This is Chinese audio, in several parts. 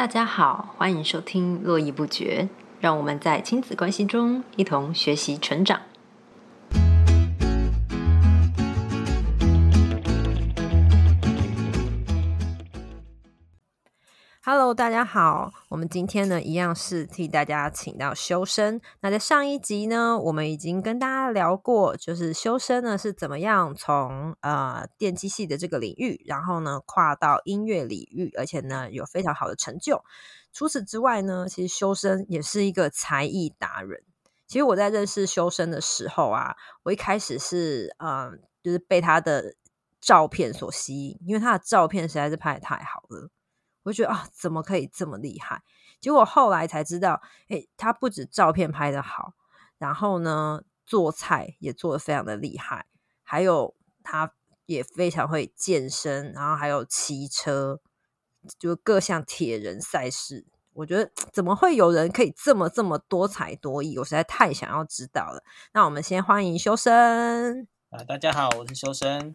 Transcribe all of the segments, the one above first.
大家好，欢迎收听《络绎不绝》，让我们在亲子关系中一同学习成长。Hello，大家好，我们今天呢一样是替大家请到修身。那在上一集呢，我们已经跟大家聊过，就是修身呢是怎么样从呃电机系的这个领域，然后呢跨到音乐领域，而且呢有非常好的成就。除此之外呢，其实修身也是一个才艺达人。其实我在认识修身的时候啊，我一开始是嗯，就是被他的照片所吸引，因为他的照片实在是拍的太好了。我就觉得啊，怎么可以这么厉害？结果后来才知道，哎，他不止照片拍的好，然后呢，做菜也做的非常的厉害，还有他也非常会健身，然后还有骑车，就各项铁人赛事。我觉得怎么会有人可以这么这么多才多艺？我实在太想要知道了。那我们先欢迎修身啊，大家好，我是修身。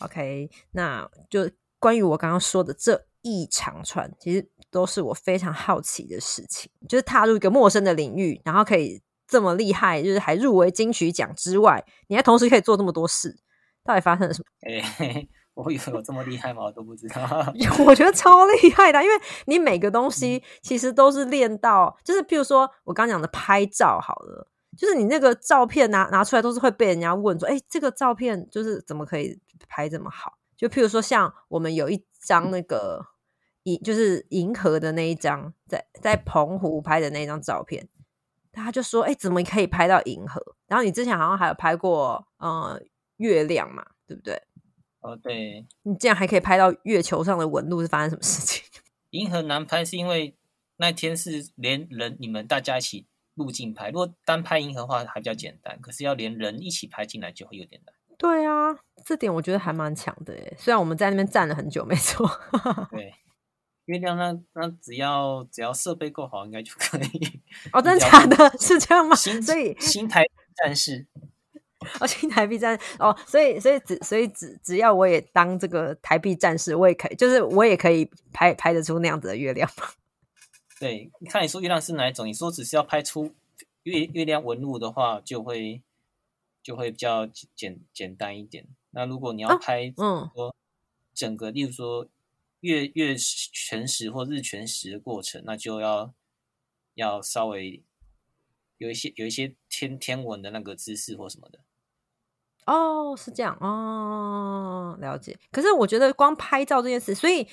OK，那就关于我刚刚说的这。一长串，其实都是我非常好奇的事情。就是踏入一个陌生的领域，然后可以这么厉害，就是还入围金曲奖之外，你还同时可以做这么多事，到底发生了什么？哎，我以为我这么厉害吗？我都不知道。我觉得超厉害的，因为你每个东西其实都是练到，就是譬如说我刚讲的拍照好了，就是你那个照片拿拿出来都是会被人家问说，哎，这个照片就是怎么可以拍这么好？就譬如说，像我们有一张那个银，就是银河的那一张，在在澎湖拍的那张照片，他就说：“哎，怎么可以拍到银河？”然后你之前好像还有拍过呃月亮嘛，对不对？哦，对。你这样还可以拍到月球上的纹路，是发生什么事情？银河难拍是因为那天是连人你们大家一起入镜拍，如果单拍银河的话还比较简单，可是要连人一起拍进来就会有点难。对啊，这点我觉得还蛮强的诶。虽然我们在那边站了很久，没错。对，月亮那那只要只要设备够好，应该就可以。哦，真的假的？是这样吗？所以新台战士哦，新台币战哦，所以所以只所以只只要我也当这个台币战士，我也可以，就是我也可以拍拍得出那样子的月亮吗？对，你看你说月亮是哪一种？你说只是要拍出月月亮纹路的话，就会。就会比较简简单一点。那如果你要拍，嗯，说整个，例如说月月全食或日全食的过程，那就要要稍微有一些有一些天天文的那个姿势或什么的。哦，是这样哦，了解。可是我觉得光拍照这件事，所以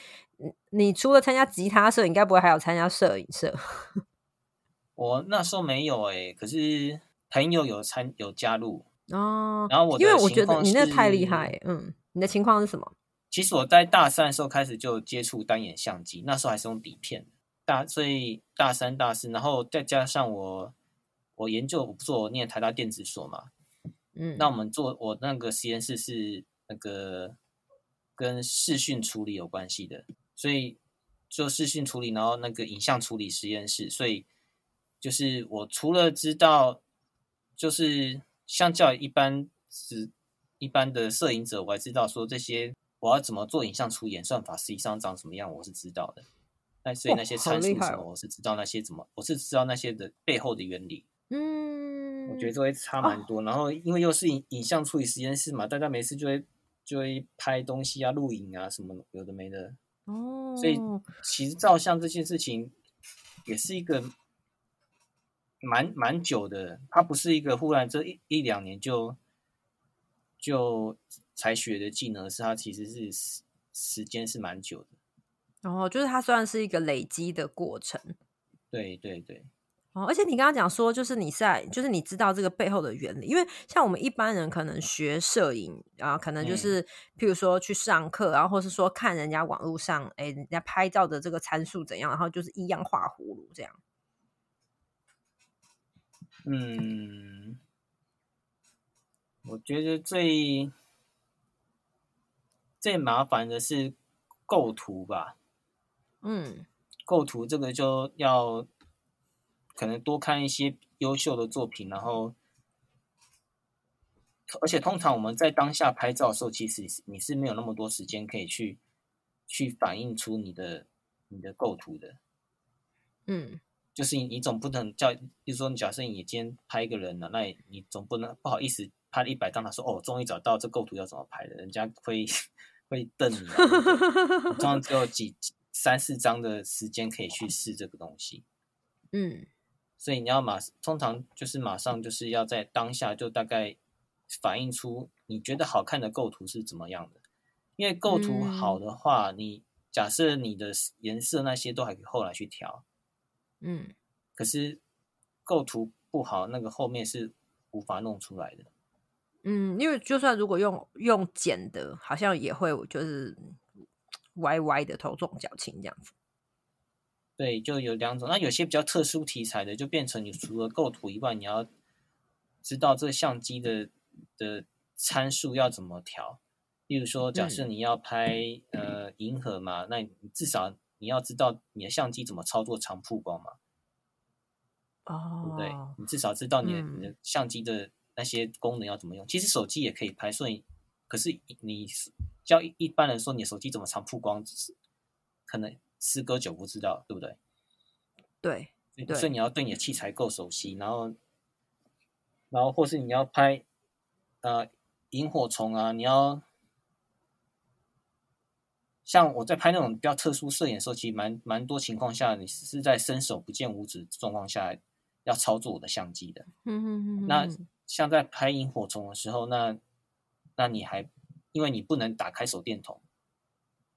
你除了参加吉他社，应该不会还有参加摄影社？我那时候没有哎，可是朋友有参有加入。哦，然后我因为我觉得你那太厉害，嗯，你的情况是什么？其实我在大三的时候开始就接触单眼相机，那时候还是用底片，大所以大三、大四，然后再加上我我研究，我不做念台大电子所嘛，嗯，那我们做我那个实验室是那个跟视讯处理有关系的，所以做视讯处理，然后那个影像处理实验室，所以就是我除了知道就是。相较一般是一般的摄影者，我还知道说这些我要怎么做影像出演算法，实际上长什么样，我是知道的。那所以那些参数什么，我是知道那些怎么，我是知道那些的背后的原理。嗯，我觉得这会差蛮多。然后因为又是影影像处理实验室嘛，大家每次就会就会拍东西啊、录影啊什么有的没的。哦，所以其实照相这件事情也是一个。蛮蛮久的，它不是一个忽然这一一两年就就才学的技能，是它其实是时时间是蛮久的。哦，就是它算是一个累积的过程。对对对。哦，而且你刚刚讲说，就是你在，就是你知道这个背后的原理，因为像我们一般人可能学摄影啊，可能就是譬如说去上课，然后或是说看人家网络上，哎，人家拍照的这个参数怎样，然后就是一样画葫芦这样。嗯，我觉得最最麻烦的是构图吧。嗯，构图这个就要可能多看一些优秀的作品，然后而且通常我们在当下拍照的时候，其实你是没有那么多时间可以去去反映出你的。你的构图的。嗯就是你你总不能叫，比如说你假设你今天拍一个人了，那你你总不能不好意思拍了一百张，他说哦，终于找到这构图要怎么拍的，人家会 会瞪你通常只有几几三四张的时间可以去试这个东西，嗯。所以你要马通常就是马上就是要在当下就大概反映出你觉得好看的构图是怎么样的，因为构图好的话，你假设你的颜色那些都还可以后来去调，嗯可是构图不好，那个后面是无法弄出来的。嗯，因为就算如果用用剪的，好像也会就是歪歪的头重脚轻这样子。对，就有两种。那有些比较特殊题材的，就变成你除了构图以外，你要知道这个相机的的参数要怎么调。例如说，假设你要拍、呃银河嘛，那你至少你要知道你的相机怎么操作长曝光嘛，哦，对不对？你至少知道你的、嗯你的相机的那些功能要怎么用。其实手机也可以拍，所以可是你叫一一般人说你的手机怎么长曝光，可能十个九不知道，对不对？对，对所以你要对你的器材够熟悉，然后，然后或是你要拍呃萤火虫啊，你要像我在拍那种比较特殊摄影的时候，其实蛮蛮多情况下，你是在伸手不见五指状况下要操作我的相机的。嗯嗯嗯，那嗯像在拍萤火虫的时候，那那你还因为你不能打开手电筒，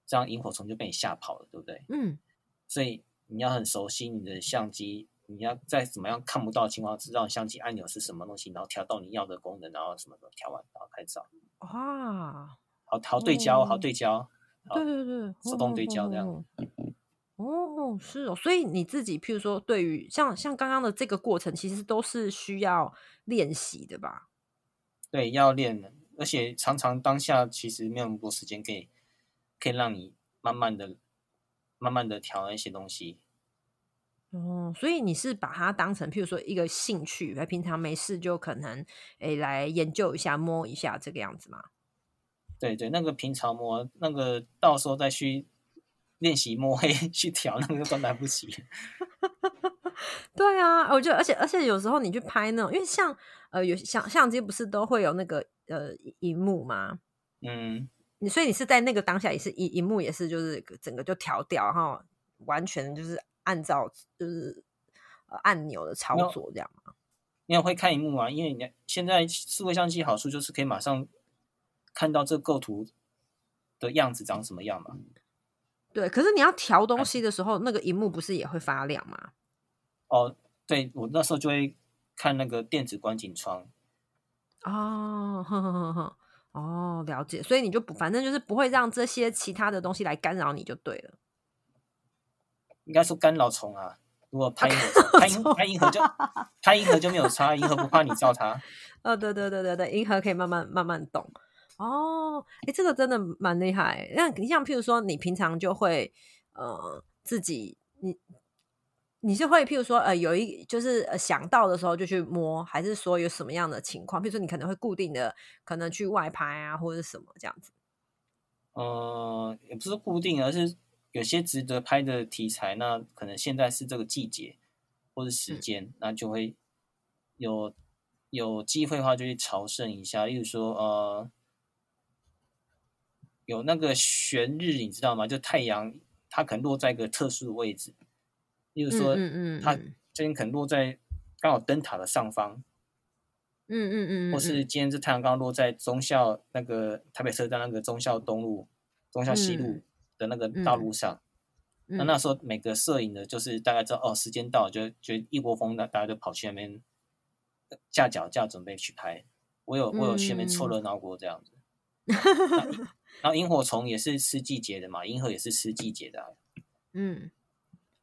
这样萤火虫就被你吓跑了，对不对？嗯所以你要很熟悉你的相机，你要在怎么样看不到的情况，知道相机按钮是什么东西，然后调到你要的功能，然后什么的调完，然后拍照，哇，好好对焦，好哦对焦，好对对对，手动对焦这样哦。哦，是哦，所以你自己，譬如说，对于像像刚刚的这个过程，其实都是需要练习的吧？对，要练的，而且常常当下其实没有那么多时间可以可以让你慢慢的、慢慢的调那些东西。哦，所以你是把它当成，譬如说一个兴趣，平常没事就可能诶来研究一下、摸一下这个样子嘛？对对，那个平常摸，那个到时候再去练习摸黑 去调，那个都来不及。对啊，我觉得，而且而且有时候你去拍那种，因为像呃有相相机不是都会有那个呃荧幕吗？嗯，你所以你是在那个当下也是荧荧幕也是就是整个就调掉，然后完全就是按照就是呃按钮的操作这样吗？你也会看荧幕啊，因为你现在数位相机好处就是可以马上看到这构图的样子长什么样嘛。对，可是你要调哎东西的时候，那个荧幕不是也会发亮吗？哦，对我那时候就会看那个电子观景窗。哦，呵呵呵呵，哦，了解。所以你就不，反正就是不会让这些其他的东西来干扰你就对了。应该说干扰虫啊。如果拍银河，拍银拍银河就 拍银河就没有差，银河不怕你照它。哦，对对对对对，银河可以慢慢慢慢动。哦，哎，这个真的蛮厉害。那你像譬如说，你平常就会呃自己你你是会譬如说呃有一就是呃想到的时候就去摸，还是说有什么样的情况？譬如说你可能会固定的可能去外拍啊，或者什么这样子。呃，也不是固定，而是有些值得拍的题材，那可能现在是这个季节或者时间，那就会有有机会的话就去朝圣一下。例如说，呃，有那个悬日，你知道吗？就太阳它可能落在一个特殊的位置，例如说，嗯嗯嗯它嗯今天可能落在刚好灯塔的上方，嗯嗯嗯，或是今天这太阳刚刚落在中校那个台北车站那个中校东路、中校西路嗯的那个道路上，那那时候每个摄影的，就是大概知道哦，时间到了，就就一窝蜂的，大家就跑去那边架脚架准备去拍。我有我有去那边凑热闹过这样子。然后萤火虫也是吃季节的嘛，银河也是吃季节的、嗯，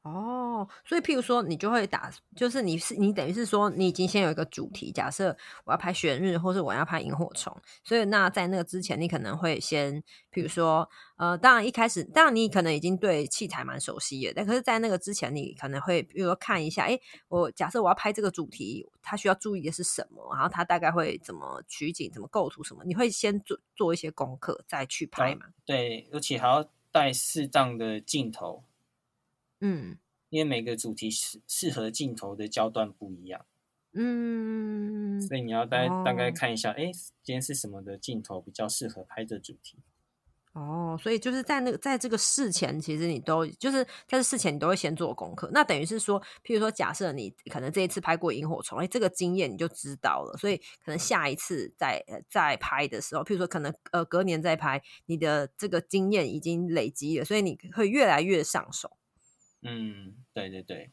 哦，所以譬如说，你就会打，就是你是你等于是说，你已经先有一个主题，假设我要拍悬日，或是我要拍萤火虫，所以那在那个之前，你可能会先，譬如说，呃，当然一开始，当然你可能已经对器材蛮熟悉的，但可是在那个之前，你可能会比如说看一下，哎，我假设我要拍这个主题，它需要注意的是什么，然后它大概会怎么取景、怎么构图什么，你会先做做一些功课再去拍嘛？对，而且还要带适当的镜头。嗯因为每个主题适适合镜头的焦段不一样，嗯，所以你要大概、大概哦看一下，哎，今天是什么的镜头比较适合拍这主题。哦，所以就是在那个在这个事前，其实你都就是在这事前你都会先做功课。那等于是说，譬如说，假设你可能这一次拍过萤火虫，哎，这个经验你就知道了，所以可能下一次再呃再拍的时候，譬如说可能呃隔年再拍，你的这个经验已经累积了，所以你会越来越上手。嗯，对对对，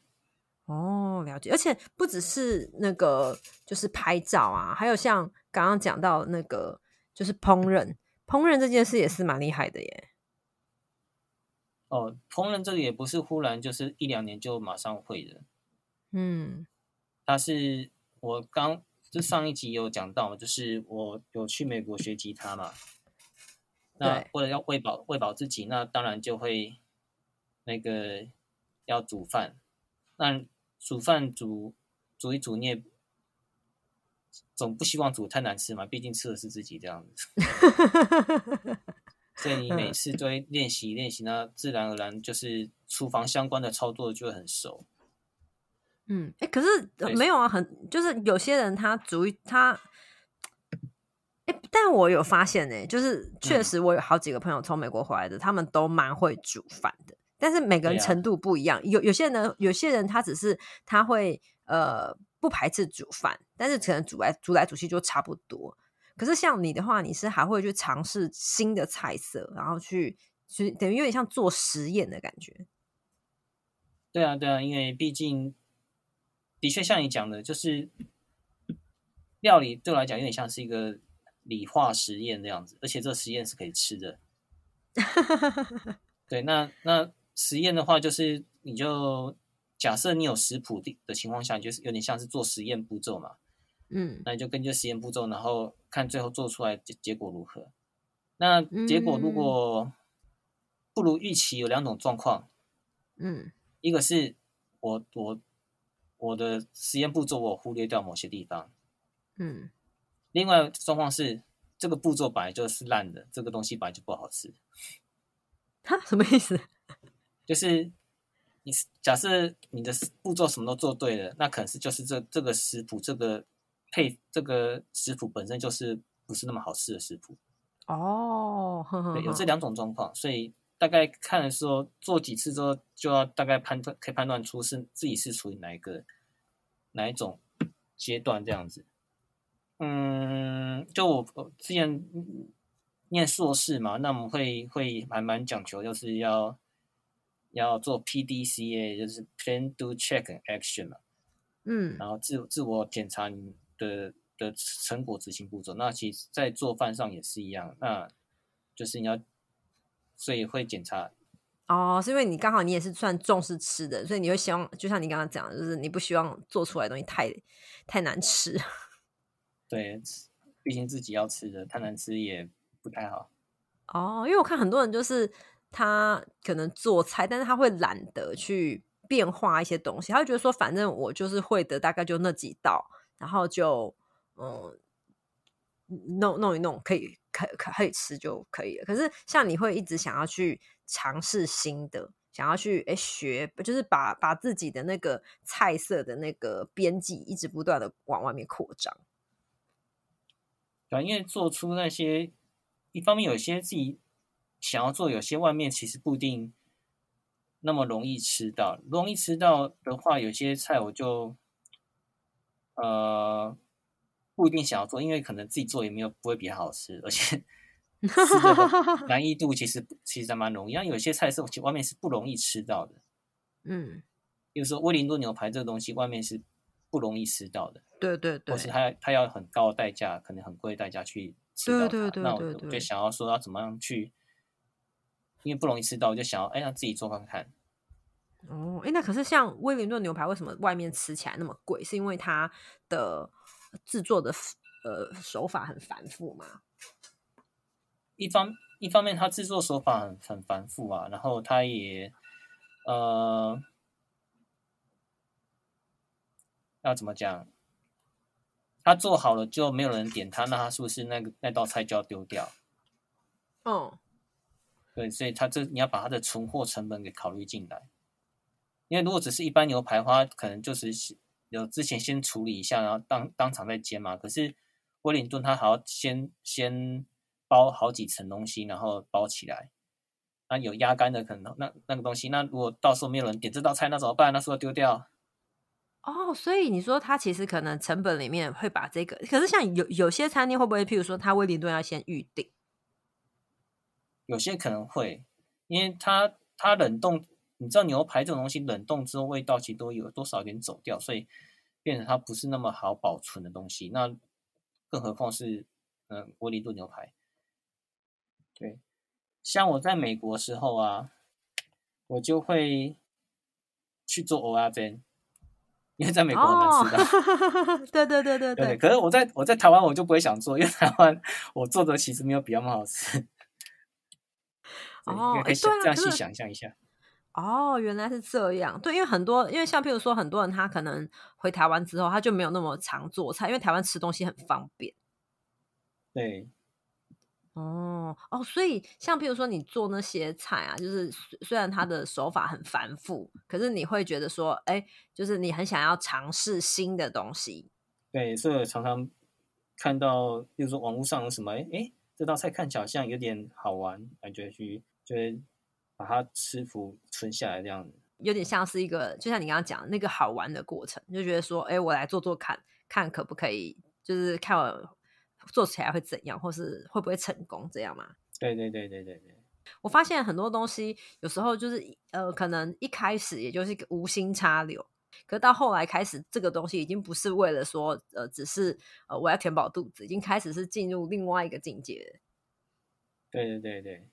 哦，了解，而且不只是那个，就是拍照啊，还有像刚刚讲到那个，就是烹饪，烹饪这件事也是蛮厉害的耶。哦，烹饪这个也不是忽然就是一两年就马上会的，嗯。它是我刚就上一集有讲到，就是我有去美国学吉他嘛，那对。为了要喂饱喂饱自己，那当然就会那个要煮饭，那煮饭煮煮一煮你也总不希望煮太难吃嘛，毕竟吃的是自己这样子，所以你每次都会练习练习，那自然而然就是厨房相关的操作就会很熟。嗯，哎、可是、没有啊，很就是有些人他煮一他，哎、但我有发现呢、就是确嗯实我有好几个朋友从美国回来的，他们都蛮会煮饭的，但是每个人程度不一样。有有些人呢，有些人他只是他会呃不排斥煮饭，但是可能煮来煮来煮去就差不多。可是像你的话，你是还会去尝试新的菜色，然后去去等于有点像做实验的感觉。对啊，对啊，因为毕竟的确像你讲的，就是料理对我来讲有点像是一个理化实验这样子，而且这实验是可以吃的。对，那那实验的话，就是你就假设你有食谱的的情况下，就是有点像是做实验步骤嘛，嗯那你就根据实验步骤，然后看最后做出来结结果如何。那结果如嗯果不如预期，有两种状况，嗯一个是我我我的实验步骤我忽略掉某些地方，嗯，另外状况是这个步骤本来就是烂的，这个东西本来就不好吃。哈，什么意思？就是你假设你的步骤什么都做对了，那可能是就是这这个食谱这个配这个食谱本身就是不是那么好吃的食谱。哦，呵呵对，有这两种状况，所以大概看的时候做几次之后，就要大概判断可以判断出是自己是处于哪一个哪一种阶段这样子。嗯，就我我之前嗯念硕士嘛，那我们会会还蛮讲求，就是要要做 PDCA，就是 Plan, Do, Check and Action 嘛。嗯然后自自我检查你的的成果执行步骤。那其实，在做饭上也是一样，那就是你要，所以会检查，哦，是因为你刚好你也是算重视吃的，所以你会希望，就像你刚刚讲的，就是你不希望做出来的东西太太难吃。对，毕竟自己要吃的，太难吃也不太好。哦，因为我看很多人就是他可能做菜，但是他会懒得去变化一些东西，他会觉得说，反正我就是会的，大概就那几道，然后就嗯弄弄一弄，可以可可可以吃就可以了。可是像你会一直想要去尝试新的，想要去诶学，就是把把自己的那个菜色的那个边际一直不断的往外面扩张。对，因为做出那些，一方面有些自己想要做，有些外面其实不一定那么容易吃到。容易吃到的话，有些菜我就呃不一定想要做，因为可能自己做也没有不会比较好吃，而且 吃的难易度其实其实还蛮容易。像有些菜是外面是不容易吃到的，嗯，比如说威灵顿牛排这个东西，外面是不容易吃到的。对对对或，是他他要很高的代价，可能很贵的代价去吃到它。对对对那我就想要说要怎么样去，因为不容易吃到，我就想要哎那自己做看看。哦，哎，那可是像威灵顿牛排，为什么外面吃起来那么贵？是因为它的制作的呃手法很繁复吗？一方一方面，它制作手法很很繁复啊，然后它也呃要怎么讲？它做好了就没有人点它，那它是不是那个那道菜就要丢掉？嗯，对，所以它这你要把它的存货成本给考虑进来。因为如果只是一般牛排的话，可能就是有之前先处理一下，然后当当场再煎嘛。可是威灵顿它还要先先包好几层东西，然后包起来。那有压干的可能那那个东西，那如果到时候没有人点这道菜，那怎么办？那时候丢掉。哦，所以你说他其实可能成本里面会把这个，可是像有有些餐厅会不会，譬如说他威灵顿要先预定？有些可能会，因为它它冷冻，你知道牛排这种东西冷冻之后味道其实都有多少有点走掉，所以变成它不是那么好保存的东西。那更何况是嗯威灵顿牛排。对，像我在美国时候啊，我就会去做欧亚煎。因为在美国很难吃的，对对对对对。可是我在我在台湾我就不会想做，因为台湾我做的其实没有比较好吃。哦，可以这样细想象一下。哦，原来是这样。对，因为很多，因为像譬如说，很多人他可能回台湾之后，他就没有那么常做菜，因为台湾吃东西很方便。对。哦哦，所以像譬如说你做那些菜啊，就是虽然它的手法很繁复，可是你会觉得说，哎，就是你很想要尝试新的东西。对，所以我常常看到，比如说网络上有什么，哎，这道菜看起来好像有点好玩，感觉去就会把它吃服存下来这样子。有点像是一个，就像你刚刚讲那个好玩的过程，就觉得说，哎，我来做做看看可不可以，就是看我。做起来会怎样，或是会不会成功，这样嘛？对对对对对对。我发现很多东西有时候就是呃，可能一开始也就是一个无心插柳，可到后来开始，这个东西已经不是为了说呃，只是呃我要填饱肚子，已经开始是进入另外一个境界。对对对对。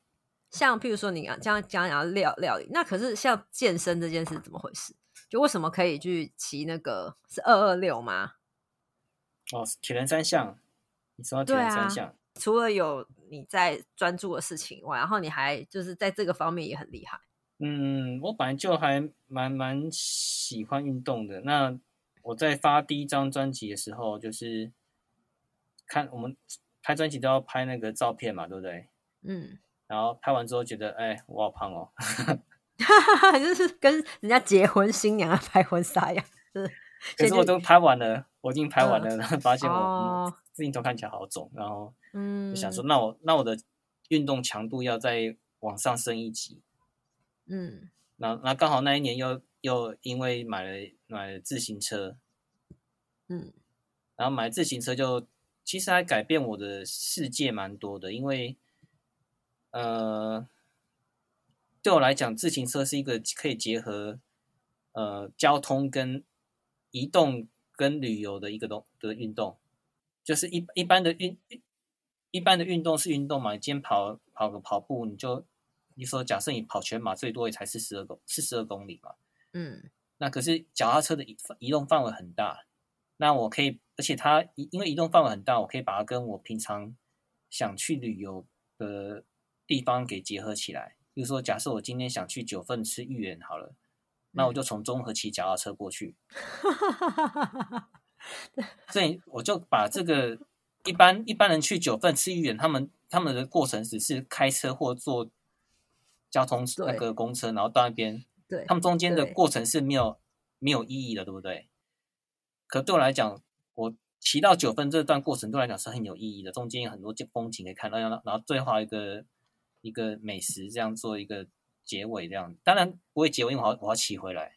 像譬如说你刚讲讲讲料料理，那可是像健身这件事怎么回事？就为什么可以去骑那个是二二六吗？哦，铁人三项。你说铁人三项，除了有你在专注的事情外，然后你还就是在这个方面也很厉害。嗯，我本来就还蛮蛮喜欢运动的。那我在发第一张专辑的时候，就是看我们拍专辑都要拍那个照片嘛，对不对？嗯。然后拍完之后觉得，哎，我好胖哦，就是跟人家结婚新娘拍婚纱一样。可是我都拍完了，我已经拍完了，然后发现我。镜头看起来好肿，然后就想说，那我那我的运动强度要再往上升一级。嗯，那那刚好那一年又又因为买了买了自行车，嗯，然后买自行车就其实还改变我的世界蛮多的，因为呃，对我来讲，自行车是一个可以结合呃交通跟移动跟旅游的一个东的运动。就是一一般的运一般的运动是运动嘛？你今天跑跑个跑步，你就你说假设你跑全马，最多也才四十二公四十二公里嘛。嗯，那可是脚踏车的移移动范围很大，那我可以，而且它因为移动范围很大，我可以把它跟我平常想去旅游的地方给结合起来。比如说，假设我今天想去九份吃芋圆好了，那我就从中和骑脚踏车过去。所以我就把这个一般一般人去九份吃芋圆，他们他们的过程只是开车或坐交通那个公车，然后到那边，对，他们中间的过程是没有没有意义的，对不对？可对我来讲，我骑到九份这段过程对我来讲是很有意义的，中间有很多风景可以看，然后然后最后一个一个美食这样做一个结尾，这样当然不会结尾，因为我要我要骑回来。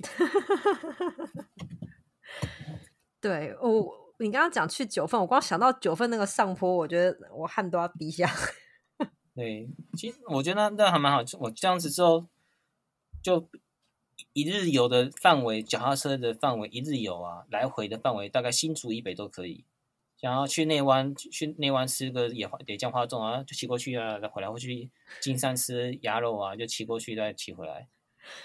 对我，你刚刚讲去九份，我光想到九份那个上坡，我觉得我汗都要滴下。对，其实我觉得那那还蛮好。我这样子之后，就一日游的范围，脚踏车的范围，一日游啊，来回的范围大概新竹以北都可以。想要去内湾，去内湾吃个野花野姜花粽啊，就骑过去啊，再回来；或去金山吃鸭肉啊，就骑过去再骑回来，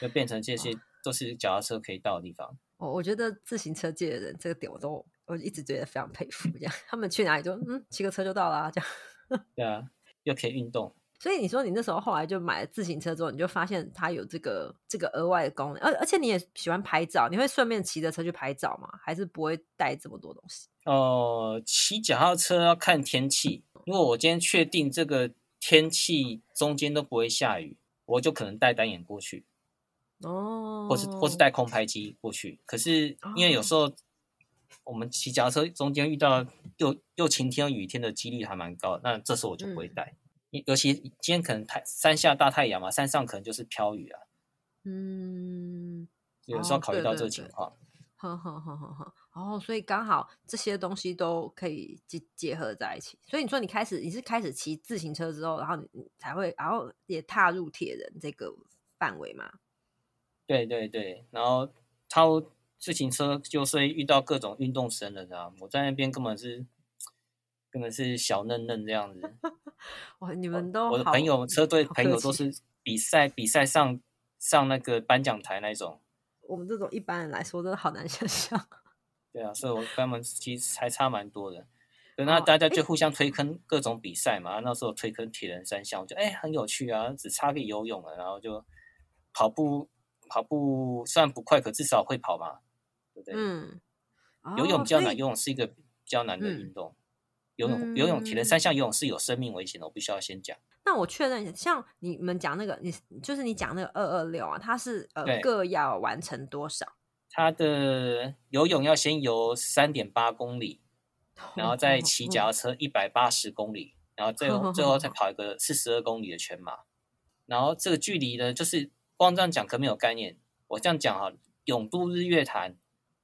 就变成这些都是脚踏车可以到的地方。我我觉得自行车界的人这个点我都我一直觉得非常佩服，这样 他们去哪里就嗯骑个车就到了，这样。对啊，又可以运动。所以你说你那时候后来就买了自行车之后，你就发现它有这个这个额外的功能，而而且你也喜欢拍照，你会顺便骑着车去拍照吗？还是不会带这么多东西？哦，骑脚踏车要看天气。如果我今天确定这个天气中间都不会下雨，我就可能带单眼过去。哦，或是或是带空拍机过去。可是因为有时候我们骑脚踏车中间遇到又又晴天又雨天的几率还蛮高，那这时候我就不会嗯带。尤尤其今天可能太山下大太阳嘛，山上可能就是飘雨啊，嗯，有时候哦考虑到这个情况。呵呵呵呵呵，哦，所以刚好这些东西都可以结结合在一起。所以你说你开始你是开始骑自行车之后，然后你你才会，然后也踏入铁人这个范围嘛？对对对，然后超自行车就是遇到各种运动神人啊，我在那边根本是根本是小嫩嫩这样子。哇，你们都我的朋友车队朋友都是比赛比赛上上那个颁奖台那种。我们这种一般人来说，真的好难想象。对啊，所以我跟他们其实还差蛮多的。对，那哦大家就互相推坑各种比赛嘛。那时候推坑铁人三项，我觉得哎很有趣啊，只差个游泳了，然后就跑步跑步虽然不快，可至少会跑嘛，对不对？嗯，游泳比较难，游泳是一个比较难的嗯运动。游泳游泳铁人嗯三项游泳是有生命危险的，我必须要先讲。那我确认一下，像你们讲那个，你就是你讲那个二二六啊，它是呃各要完成多少？它的游泳要先游三点八公里，然后再骑脚踏车一百八十公里，然后最后最后再跑一个四十二公里的全马。然后这个距离呢，就是光这样讲可没有概念。我这样讲哈，永都日月潭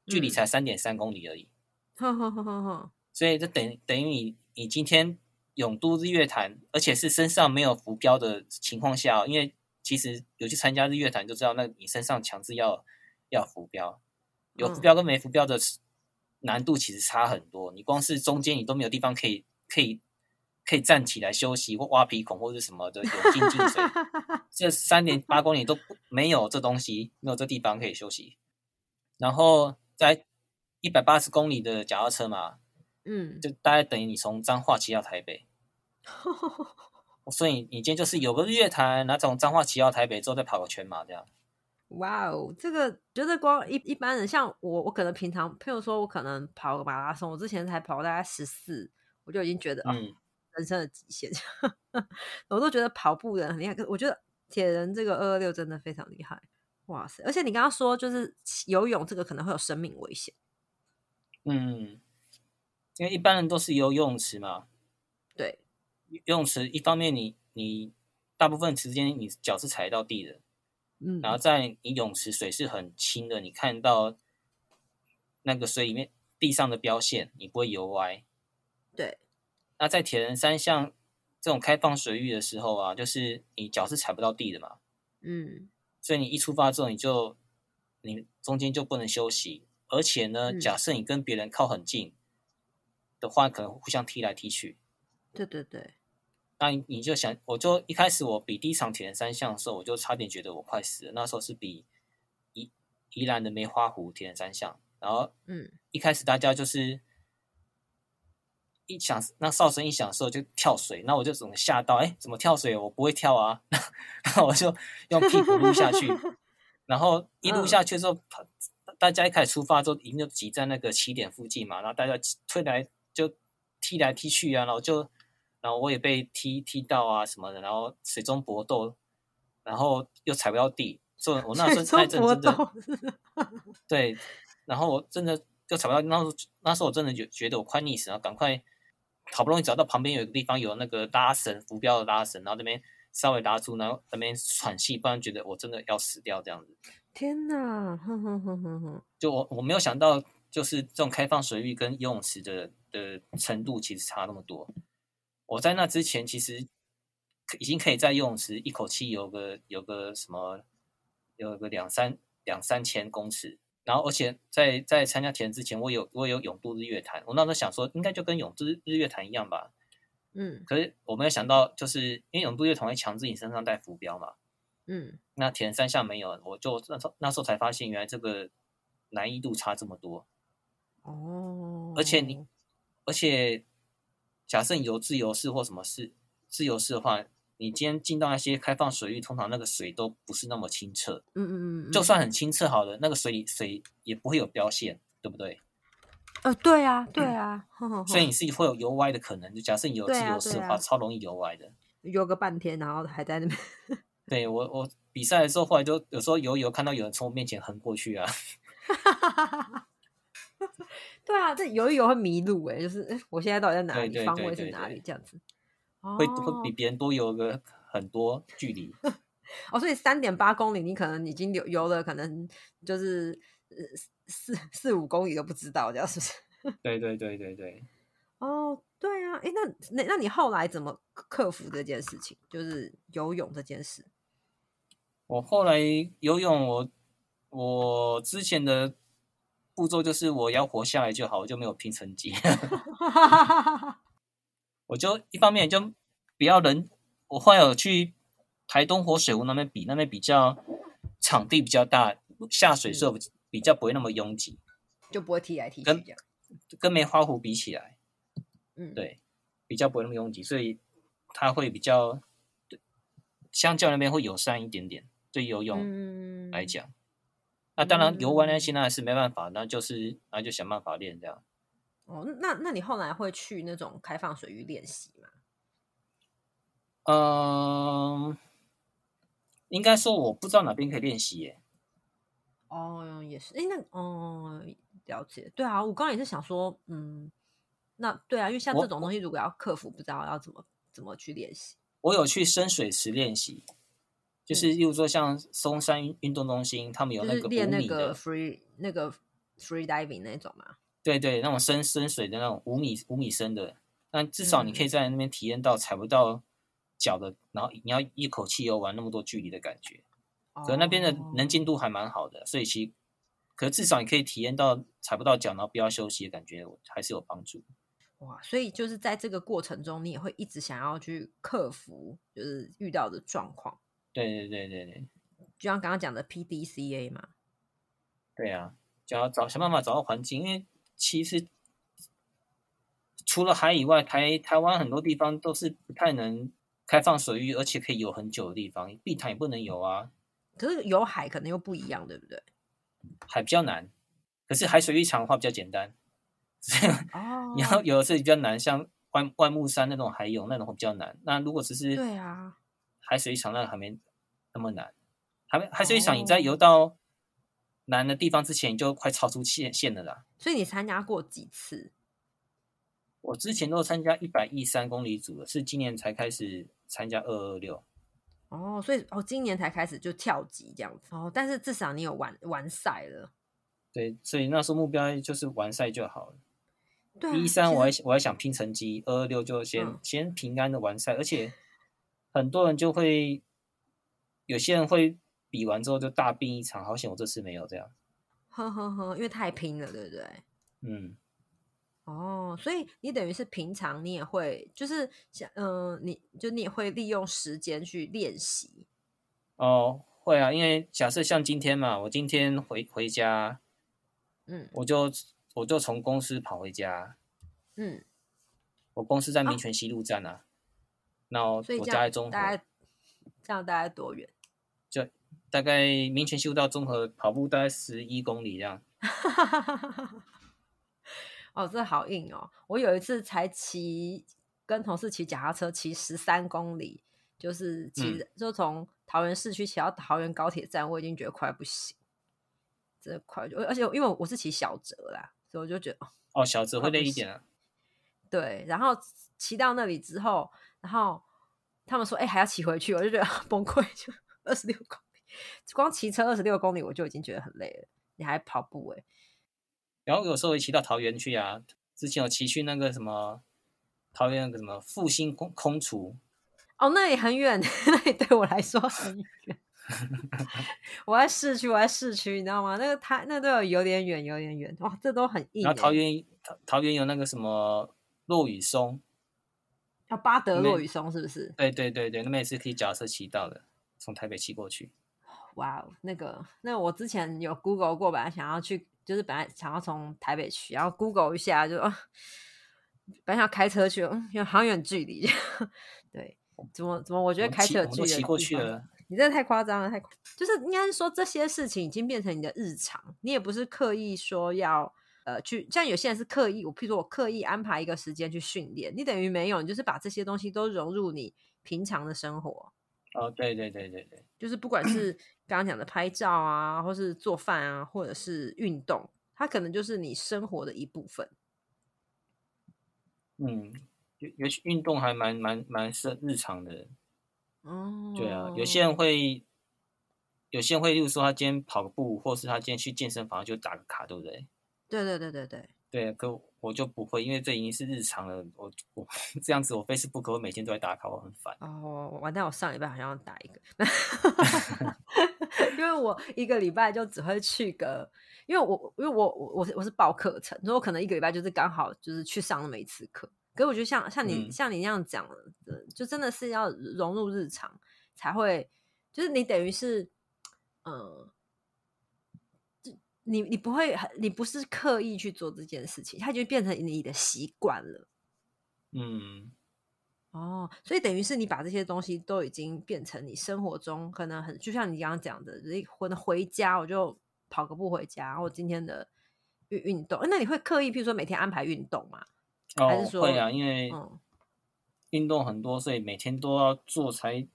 距离才三点三公里而已，呵呵呵呵呵，所以这等等于你你今天永都日月潭，而且是身上没有浮标的情况下，因为其实有去参加日月潭就知道，那你身上强制要要浮标，有浮标跟没浮标的难度其实差很多。你光是中间你都没有地方可以可以可以站起来休息或挖鼻孔或者什么的，有进进水，这三点八公里都没有这东西，没有这地方可以休息。然后在一百八十公里的脚踏车嘛，嗯，就大概等于你从彰化骑到台北，所以你今天就是有个日月潭，然后从彰化骑到台北之后再跑个全马这样。哇哦，这个觉得光一一般人像我，我可能平常，譬如说我可能跑个马拉松，我之前才跑大概十四，我就已经觉得、哦，嗯，人生的极限，我都觉得跑步的人很厉害。可是我觉得铁人这个二二六真的非常厉害，哇塞！而且你刚刚说就是游泳这个可能会有生命危险，嗯，因为一般人都是游游泳池嘛，对，游泳池一方面你你大部分时间你脚是踩到地的，嗯，然后在你泳池水是很清的，你看到那个水里面地上的标线，你不会游歪。对，那在铁人三项这种开放水域的时候啊，就是你脚是踩不到地的嘛，嗯。所以你一出发之后，你就你中间就不能休息，而且呢，嗯。假设你跟别人靠很近的话，可能互相踢来踢去。对对对，那你你就想，我就一开始我比第一场铁人三项的时候，我就差点觉得我快死了。那时候是比宜宜兰的梅花湖铁人三项，然后嗯，一开始大家就是一响，那哨声一响的时候就跳水，那我就整个吓到，哎，怎么跳水？我不会跳啊，然后我就用屁股撸下去，然后一撸下去之后，大家一开始出发之后，一定就挤在那个起点附近嘛，然后大家推来就踢来踢去啊，然后就，然后我也被踢踢到啊什么的，然后水中搏斗，然后又踩不到地，所以我那时候那一阵真的。对，然后我真的就踩不到，那时候那时候我真的觉觉得我快溺死了，赶快好不容易找到旁边有一个地方有那个拉绳浮标的拉绳，然后这边稍微拉住，然后那边喘气，不然觉得我真的要死掉这样子。天哪，哼哼哼哼哼，就我我没有想到，就是这种开放水域跟游泳池的的程度其实差那么多。我在那之前其实已经可以在游泳池一口气游个有个什么有个两三两三千公尺，然后而且在在参加田之前，我有我有泳渡日月潭，我那时候想说应该就跟泳渡日月潭一样吧，嗯可是我没有想到，就是因为泳渡日月潭会强制你身上带浮标嘛，嗯，那铁人三项没有，我就那时候那时候才发现原来这个难易度差这么多。哦，而且你，而且假设你游自由式或什么式自由式的话，你今天进到那些开放水域，通常那个水都不是那么清澈，嗯嗯嗯，就算很清澈好了，那个水里水也不会有标线，对不对？呃，对啊对啊，所以你是会有游歪的可能。就假设你有自由式的话，超容易游歪的。游个半天，然后还在那边，对我我比赛的时候，后来就有时候游游，看到有人从我面前横过去啊。对啊，这游一游会迷路哎，就是诶我现在到底在哪里，方对对对位是哪里这样子。会哦会比别人多游个很多距离。哦，所以三点八公里，你可能已经游游了，可能就是呃四四五公里都不知道，这样是不是？对对对对对，哦，对啊，哎，那那那你后来怎么克服这件事情？就是游泳这件事。我后来游泳，我我之前的步骤就是我要活下来就好，我就没有拼成绩。我就一方面就不要人，我后来有去台东活水湖那边比，那边比较场地比较大，下水时候比较不会那么拥挤，就不会踢来踢去跟这样。跟梅花湖比起来，嗯，对，比较不会那么拥挤，所以它会比较对相较那边会友善一点点，对游泳嗯来讲。那当然游完那些那是没办法，那就是那就想办法练这样。哦，那那你后来会去那种开放水域练习吗？嗯，应该说我不知道哪边可以练习耶。哦，也是，哎，那哦，了解，对啊，我刚刚也是想说，嗯，那对啊，因为像我这种东西，如果要克服，不知道要怎么怎么去练习。我有去深水池练习，就是例如说像松山运运动中心，他们有那个练那个五米的，free 那个 free diving 那种嘛。对对，那种深深水的那种五米五米深的，那至少你嗯可以在那边体验到踩不到脚的，然后你要一口气游完那么多距离的感觉。可能那边的能见度还蛮好的，所以其实，可是至少你可以体验到踩不到脚，然后不要休息的感觉，还是有帮助。哇，所以就是在这个过程中，你也会一直想要去克服，就是遇到的状况，对对对对对，就像刚刚讲的 PDCA 嘛。对啊，就要找想办法找到环境，因为其实除了海以外，台台湾很多地方都是不太能开放水域，而且可以游很久的地方，碧潭也不能游啊，可是有海可能又不一样，对不对？海比较难。可是海水浴场的话比较简单，哦 你要游的是比较难，像万万木山那种海泳那种会比较难。那如果只是对啊，海水浴场，那还没那么难。还没海水浴场，你哦在游到难的地方之前，你就快超出线线了啦。所以你参加过几次？我之前都参加一百一三公里组的，是今年才开始参加二二六。哦，所以哦，今年才开始就跳级这样子哦，但是至少你有完完赛了。对，所以那时候目标就是完赛就好了。对啊，一三我还我还想拼成绩，二二六就先、嗯先平安的完赛，而且很多人就会，有些人会比完之后就大病一场，好险我这次没有这样。呵呵呵，因为太拼了，对不对？嗯，哦，所以你等于是平常你也会，就是想，嗯、你就你也会利用时间去练习。哦，会啊，因为假设像今天嘛，我今天回回家，嗯我就我就从公司跑回家，嗯，我公司在民权西路站啊，那我我家在中和，大概这样大概多远？就大概民权西路到中和跑步大概十一公里这样。哦，这好硬哦！我有一次才骑跟同事骑脚踏车骑十三公里，就是骑、嗯就从桃园市区骑到桃园高铁站，我已经觉得快不行，真的快就而且因为我是骑小折啦，所以我就觉得哦哦，小折会累一点啊。对，然后骑到那里之后，然后他们说：“哎、还要骑回去。”我就觉得崩溃，就 二十六公里，光骑车二十六公里我就已经觉得很累了，你还跑步哎、然后有时候会骑到桃园去啊，之前有骑去那个什么桃园那个什么复兴空空厨，哦，那里很远，那里对我来说很远。我在市区，我在市区，你知道吗？那个它那都有有点远，有点远。哇，这都很硬欸。然后桃园桃桃园有那个什么落雨松，要巴德落雨松是不是？对对对对，那边也是可以脚踏车骑到的，从台北骑过去。哇哦，那个，那我之前有 Google 过，本来想要去，就是本来想要从台北去，然后 Google 一下就，啊本来想要开车去，嗯，有好像有点距离。对，怎么怎么？我觉得开车有距骑过去了，你真的太夸张了，太夸就是应该是说这些事情已经变成你的日常，你也不是刻意说要呃去，像有些人是刻意，我譬如说我刻意安排一个时间去训练，你等于没有，你就是把这些东西都融入你平常的生活。哦，对对对对对，就是不管是 刚刚讲的拍照啊，或是做饭啊，或者是运动，它可能就是你生活的一部分。嗯，尤尤其运动还蛮蛮蛮是日常的。哦，对啊，有些人会，有些人会，例如说他今天跑个步，或是他今天去健身房就打个卡，对不对？对对对对对。对，可我就不会，因为这已经是日常了。我我这样子，我 Facebook 我每天都在打卡，我很烦。哦，完蛋！我上礼拜好像要打一个，因为我一个礼拜就只会去个，因为我因为我我我是报课程，所以我可能一个礼拜就是刚好就是去上那么一次课。可是我觉得像像你像你那样讲的，就真的是要融入日常才会，就是你等于是，嗯。你你不会，你不是刻意去做这件事情，它就变成你的习惯了。嗯，哦，所以等于是你把这些东西都已经变成你生活中可能很，就像你刚刚讲的，回回家我就跑个步回家，然后今天的运运动，那你会刻意，譬如说每天安排运动吗？还是说会啊？因为运动很多，所以每天都要做才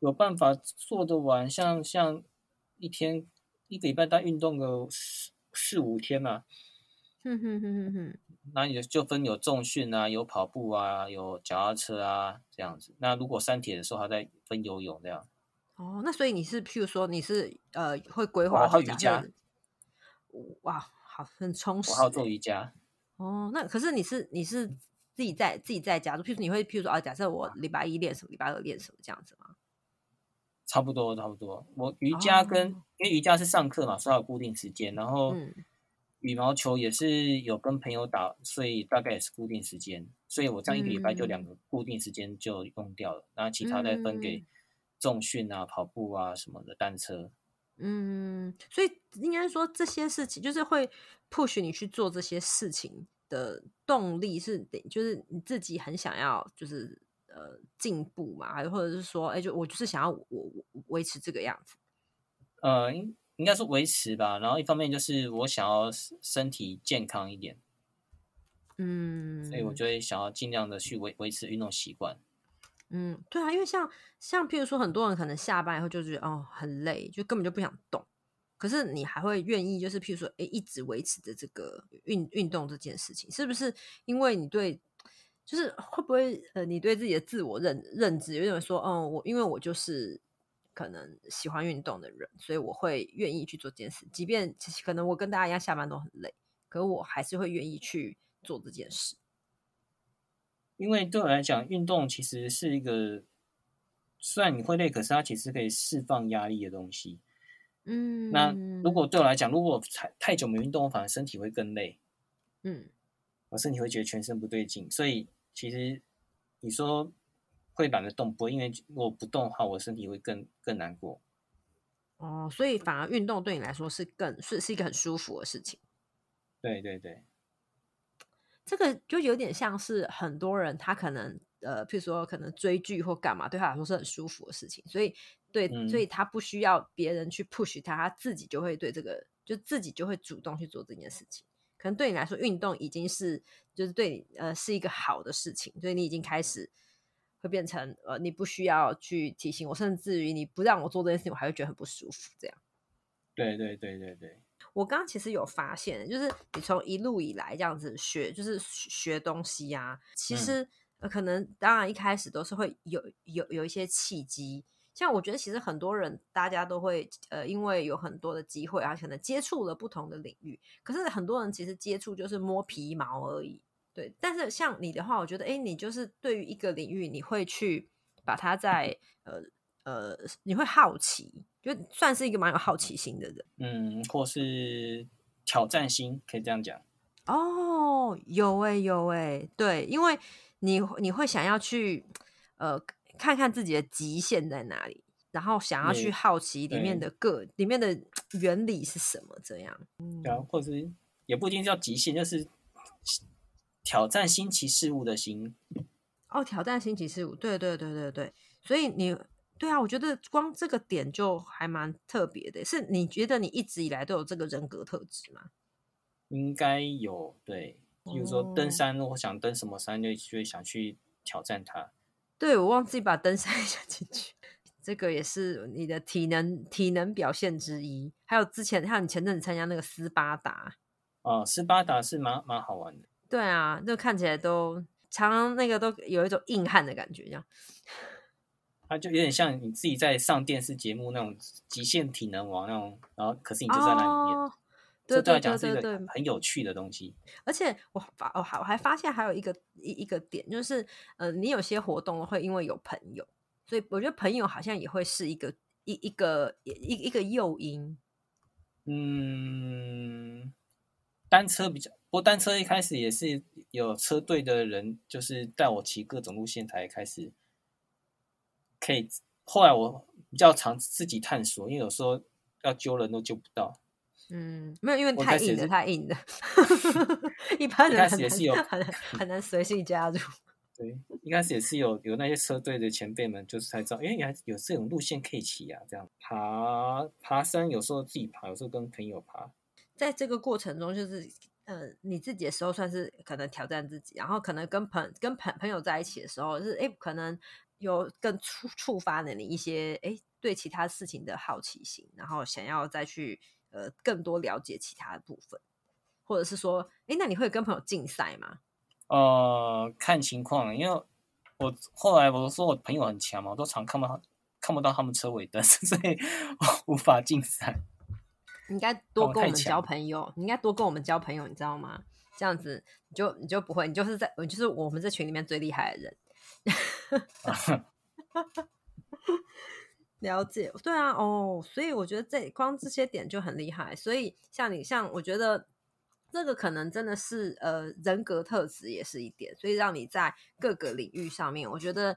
有办法做得完。像像一天。一个礼拜大概运动个四四五天嘛，哼哼哼哼哼，那也就分有重训啊，有跑步啊，有脚踏车啊这样子。那如果三铁的时候，还在分游泳这样。哦，那所以你是譬如说你是呃会规划好瑜伽，哇，好很充实。我好做瑜伽。哦，那可是你是你是自己在自己在家做，譬如你会譬如说啊，假设我礼拜一练什么，礼拜二练什么这样子吗？差不多，差不多。我瑜伽跟因为瑜伽是上课嘛，所以有固定时间。然后羽毛球也是有跟朋友打，所以大概也是固定时间。所以我这样一个礼拜就两个固定时间就用掉了，然后其他再分给重训啊、跑步啊什么的单车。嗯，所以应该说这些事情就是会 push 你去做这些事情的动力是得，就是你自己很想要，就是。呃，进步嘛，还或者是说，哎，就我就是想要我我维持这个样子。呃，应应该是维持吧。然后一方面就是我想要身体健康一点，嗯，所以我就会想要尽量的去维维持运动习惯。嗯，对啊，因为像像譬如说，很多人可能下班以后就觉得哦很累，就根本就不想动。可是你还会愿意，就是譬如说，哎，一直维持着这个运运动这件事情，是不是因为你对？就是会不会呃，你对自己的自我认认知有点说，嗯，我因为我就是可能喜欢运动的人，所以我会愿意去做这件事，即便其实可能我跟大家一样下班都很累，可我还是会愿意去做这件事。因为对我来讲，运动其实是一个虽然你会累，可是它其实可以释放压力的东西。嗯，那如果对我来讲，如果太太久没运动，反而身体会更累。嗯。我身体会觉得全身不对劲，所以其实你说会懒得动，不会，因为我不动的话，我身体会更更难过。哦，所以反而运动对你来说是更是是一个很舒服的事情。对对对，这个就有点像是很多人他可能呃，譬如说可能追剧或干嘛，对他来说是很舒服的事情，所以对，所以他不需要别人去 push 他，他自己就会对这个就自己就会主动去做这件事情。可能对你来说，运动已经是就是对你呃是一个好的事情，所以你已经开始会变成呃你不需要去提醒我，甚至于你不让我做这件事情，我还会觉得很不舒服。这样，对对对对对。我刚刚其实有发现，就是你从一路以来这样子学，就是学东西呀，其实可能当然一开始都是会有有有一些契机。像我觉得，其实很多人大家都会呃，因为有很多的机会啊，可能接触了不同的领域。可是很多人其实接触就是摸皮毛而已，对。但是像你的话，我觉得，哎，你就是对于一个领域，你会去把它在呃呃，你会好奇，就算是一个蛮有好奇心的人，嗯，或是挑战心，可以这样讲。哦，有哎有哎，对，因为你你会想要去呃。看看自己的极限在哪里，然后想要去好奇里面的个里面的原理是什么，这样。对啊，或者也不一定叫极限，就是挑战新奇事物的心。哦，挑战新奇事物，对对对对对。所以你对啊，我觉得光这个点就还蛮特别的。是你觉得你一直以来都有这个人格特质吗？应该有，对。比如说登山，我想登什么山，就就会想去挑战它。对，我忘记把登山一下进去。这个也是你的体能体能表现之一。还有之前还有你前阵子参加那个斯巴达，哦，斯巴达是蛮蛮好玩的。对啊，就看起来都常常那个都有一种硬汉的感觉，这样。它就有点像你自己在上电视节目那种极限体能王那种，然后可是你就在那里面，哦，这对对对来讲是一个对对对，很有趣的东西。而且我发我还我还发现还有一个一一个点，就是呃，你有些活动会因为有朋友，所以我觉得朋友好像也会是一个一一个一一一个诱因。嗯，单车比较，不过单车一开始也是有车队的人，就是带我骑各种路线才开始可以。后来我比较常自己探索，因为有时候要揪人都揪不到。嗯，没有，因为太硬了，太硬了，一般人很是有难很难很难随性加入。对，一开始也是有有那些车队的前辈们，就是才知道，哎，原来有这种路线可以骑啊。这样爬爬山，有时候自己爬，有时候跟朋友爬。在这个过程中，就是呃，你自己的时候算是可能挑战自己，然后可能跟朋跟朋朋友在一起的时候，是哎，可能有更触触发了你一些哎对其他事情的好奇心，然后想要再去呃更多了解其他的部分，或者是说，哎，那你会跟朋友竞赛吗？呃，看情况，因为我后来我说我朋友很强嘛，我都常看不到看不到他们车尾灯，所以我无法竞赛。你应该多跟我们交朋友，你应该多跟我们交朋友，你知道吗？这样子你就你就不会，你就是在你就是我们这群里面最厉害的人。了解，对啊，哦，所以我觉得这光这些点就很厉害。所以像你，像我觉得这个可能真的是呃人格特质也是一点，所以让你在各个领域上面，我觉得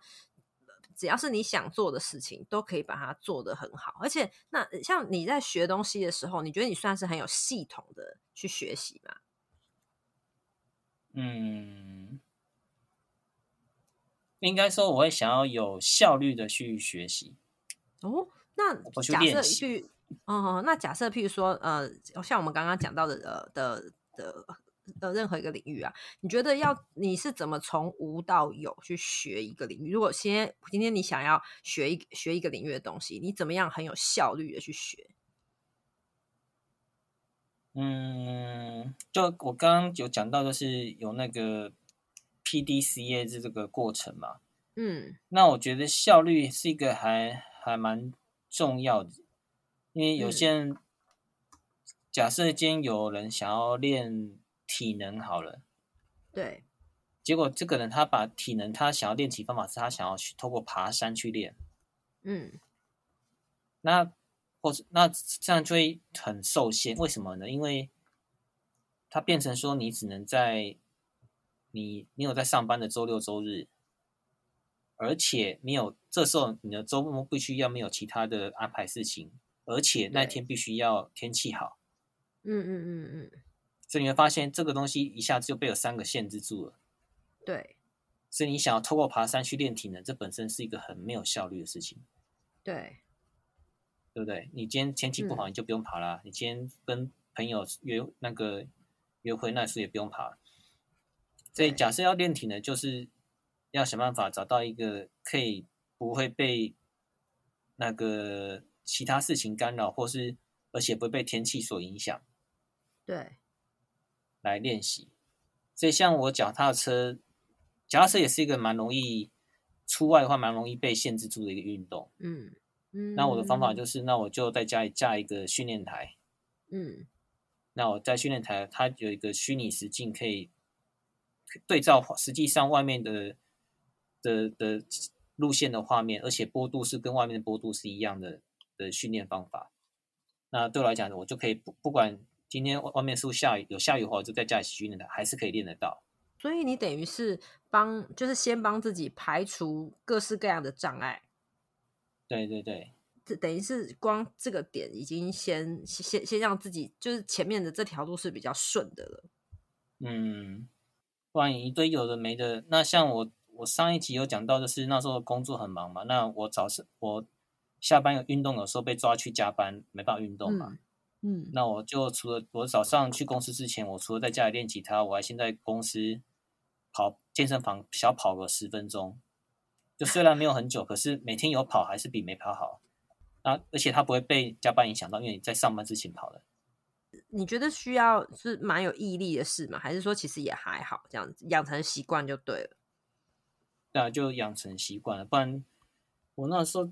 只要是你想做的事情，都可以把它做得很好。而且那像你在学东西的时候，你觉得你算是很有系统的去学习吗？嗯，应该说我会想要有效率的去学习。哦，那假设练习譬如，哦、那假设譬如说，呃，像我们刚刚讲到的，呃的的的任何一个领域啊，你觉得要你是怎么从无到有去学一个领域？如果先今天你想要学一学一个领域的东西，你怎么样很有效率的去学？嗯，就我刚刚有讲到，就是有那个 PDCA 这这个过程嘛。嗯那我觉得效率是一个还还蛮重要的，因为有嗯。些人，假设今天有人想要练体能好了，对，结果这个人他把体能他想要练习方法是他想要去透过爬山去练，嗯。那或者那这样就会很受限，为什么呢？因为它变成说你只能在你你有在上班的周六周日，而且没有这时候你的周末必须要没有其他的安排事情，而且那天必须要天气好，嗯嗯嗯嗯，所以你会发现这个东西一下子就被有三个限制住了。对所以你想要透过爬山去练体能，这本身是一个很没有效率的事情。对，对不对？你今天天气不好，嗯你就不用爬啦。你今天跟朋友约那个约会，那时候也不用爬。所以假设要练体能，就是要想办法找到一个可以不会被那个其他事情干扰，或是而且不会被天气所影响对，来练习。所以像我脚踏车，脚踏车也是一个蛮容易出外的话，蛮容易被限制住的一个运动。嗯嗯，那我的方法就是，那我就在家里架一个训练台。嗯那我在训练台，它有一个虚拟实境，可以对照实际上外面的的的路线的画面，而且波度是跟外面的波度是一样的的训练方法。那对我来讲，我就可以不不管今天外外面是不是下雨，有下雨的话，我就在家里训练的，还是可以练得到。所以你等于是帮，就是先帮自己排除各式各样的障碍。对对对，这等于是光这个点已经先先先让自己就是前面的这条路是比较顺的了。嗯，不然一堆有的没的。那像我，我上一集有讲到，就是那时候工作很忙嘛，那我早上我下班有运动，有时候被抓去加班，没办法运动嘛。嗯那我就除了我早上去公司之前，我除了在家里练吉他，我还先在公司跑健身房小跑个十分钟。就虽然没有很久，可是每天有跑还是比没跑好。啊，而且它不会被加班影响到，因为你在上班之前跑的。你觉得需要是蛮有毅力的事吗？还是说其实也还好，这样子养成习惯就对了？对啊，就养成习惯了。不然我那时候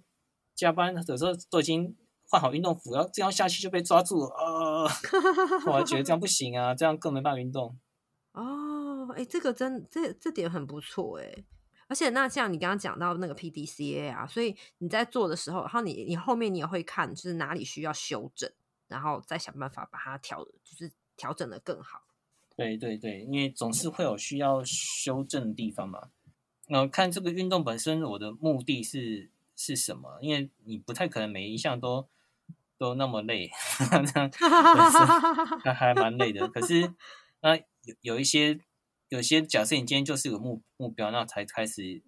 加班的时候都已经换好运动服，然后这样下去就被抓住了啊！我还觉得这样不行啊，这样更没办法运动。哦，哎，这个真这这点很不错哎。而且那像你刚刚讲到那个 PDCA 啊，所以你在做的时候，然后你你后面你也会看，就是哪里需要修正。然后再想办法把它调，就是调整的更好。对对对，因为总是会有需要修正的地方嘛。那看这个运动本身，我的目的是是什么？因为你不太可能每一项都都那么累，还还蛮累的。可是那有有一些有些，假设你今天就是有目目标，那才开始。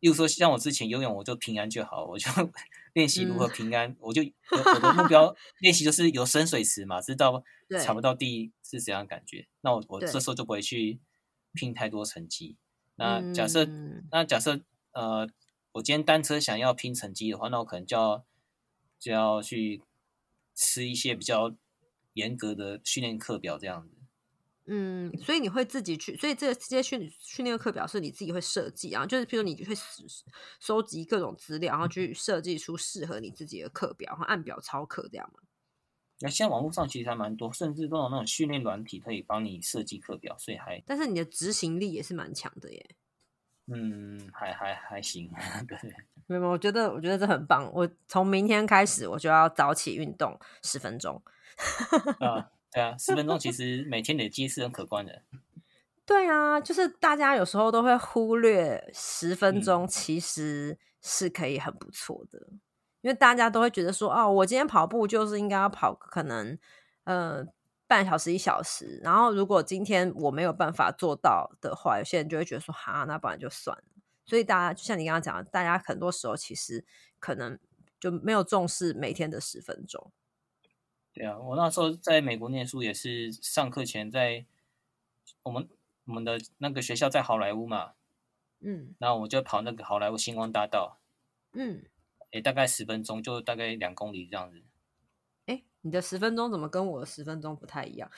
例如说，像我之前游泳，我就平安就好，我就 练习如何平安，我就我的目标练习就是游深水池嘛，知道踩不到地是怎样感觉。那我我这时候就不会去拼太多成绩。那假设那假设呃，我今天单车想要拼成绩的话，那我可能就要就要去吃一些比较严格的训练课表这样子。嗯，所以你会自己去，所以这这些训训练课表是你自己会设计啊，就是譬如你会收集各种资料，然后去设计出适合你自己的课表，然后按表操课这样吗？那现在网络上其实还蛮多，甚至都有那种训练软体可以帮你设计课表，所以还但是你的执行力也是蛮强的耶。嗯，还还还行，对。没有，我觉得我觉得这很棒。我从明天开始我就要早起运动十分钟。啊。对啊，十分钟其实每天累积是很可观的。对啊，就是大家有时候都会忽略十分钟，其实是可以很不错的。因为大家都会觉得说，哦，我今天跑步就是应该要跑可能呃半小时一小时。然后如果今天我没有办法做到的话，有些人就会觉得说，哈，那不然就算了。所以大家就像你刚刚讲的，大家很多时候其实可能就没有重视每天的十分钟。对啊，我那时候在美国念书也是上课前在我们我们的那个学校在好莱坞嘛，嗯，然后我就跑那个好莱坞星光大道，嗯，诶，大概十分钟，就大概两公里这样子。哎，你的十分钟怎么跟我的十分钟不太一样？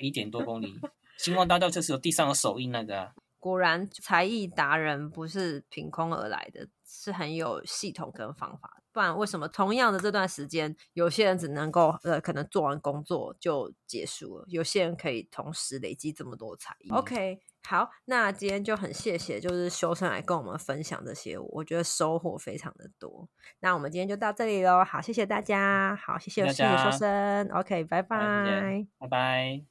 一点多公里，星光大道就是有地上有手印那个。果然，才艺达人不是凭空而来的，是很有系统跟方法。不然，为什么同样的这段时间，有些人只能够呃，可能做完工作就结束了，有些人可以同时累积这么多才艺？OK，好，那今天就很谢谢，就是修生来跟我们分享这些，我觉得收获非常的多。那我们今天就到这里喽，好，谢谢大家，好，谢谢谢谢修生，OK，拜拜，拜拜。